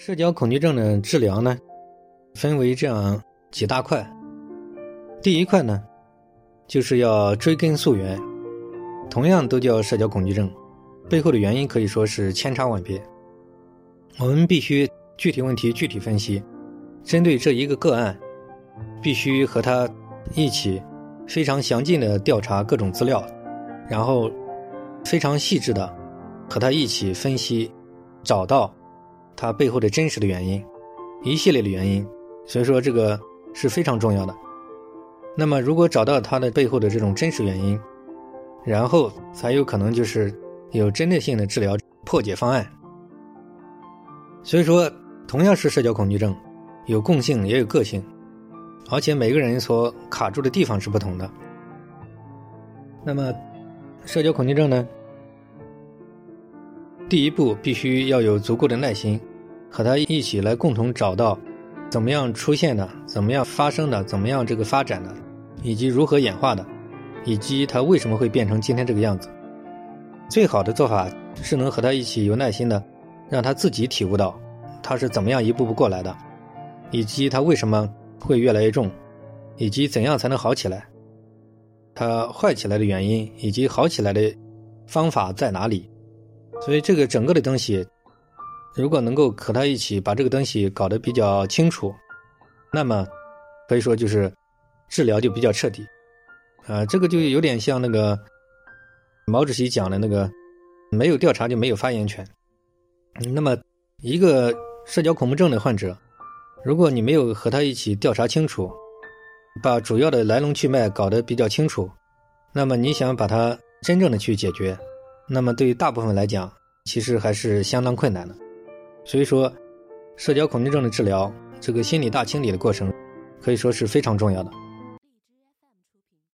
社交恐惧症的治疗呢，分为这样几大块。第一块呢，就是要追根溯源，同样都叫社交恐惧症，背后的原因可以说是千差万别。我们必须具体问题具体分析，针对这一个个案，必须和他一起非常详尽的调查各种资料，然后非常细致的和他一起分析，找到。它背后的真实的原因，一系列的原因，所以说这个是非常重要的。那么，如果找到它的背后的这种真实原因，然后才有可能就是有针对性的治疗破解方案。所以说，同样是社交恐惧症，有共性也有个性，而且每个人所卡住的地方是不同的。那么，社交恐惧症呢，第一步必须要有足够的耐心。和他一起来共同找到，怎么样出现的，怎么样发生的，怎么样这个发展的，以及如何演化的，以及他为什么会变成今天这个样子。最好的做法是能和他一起有耐心的，让他自己体悟到他是怎么样一步步过来的，以及他为什么会越来越重，以及怎样才能好起来，他坏起来的原因以及好起来的方法在哪里。所以这个整个的东西。如果能够和他一起把这个东西搞得比较清楚，那么可以说就是治疗就比较彻底。啊，这个就有点像那个毛主席讲的那个“没有调查就没有发言权”。那么，一个社交恐怖症的患者，如果你没有和他一起调查清楚，把主要的来龙去脉搞得比较清楚，那么你想把它真正的去解决，那么对于大部分来讲，其实还是相当困难的。所以说，社交恐惧症的治疗，这个心理大清理的过程，可以说是非常重要的。